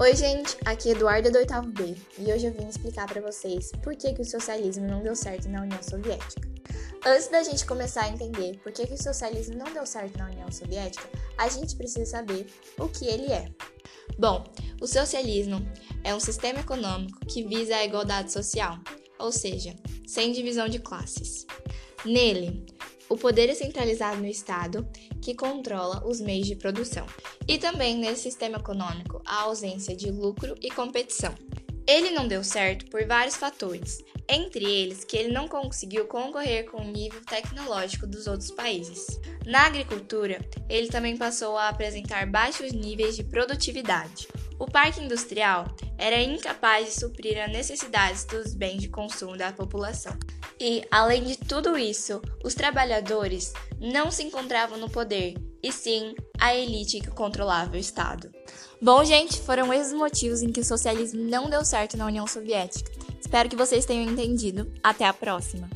Oi, gente, aqui é Eduarda do oitavo B e hoje eu vim explicar para vocês por que, que o socialismo não deu certo na União Soviética. Antes da gente começar a entender por que, que o socialismo não deu certo na União Soviética, a gente precisa saber o que ele é. Bom, o socialismo é um sistema econômico que visa a igualdade social, ou seja, sem divisão de classes. Nele, o poder é centralizado no Estado, que controla os meios de produção. E também nesse sistema econômico, a ausência de lucro e competição. Ele não deu certo por vários fatores, entre eles que ele não conseguiu concorrer com o nível tecnológico dos outros países. Na agricultura, ele também passou a apresentar baixos níveis de produtividade. O parque industrial era incapaz de suprir as necessidades dos bens de consumo da população. E, além de tudo isso, os trabalhadores não se encontravam no poder, e sim a elite que controlava o Estado. Bom, gente, foram esses motivos em que o socialismo não deu certo na União Soviética. Espero que vocês tenham entendido. Até a próxima!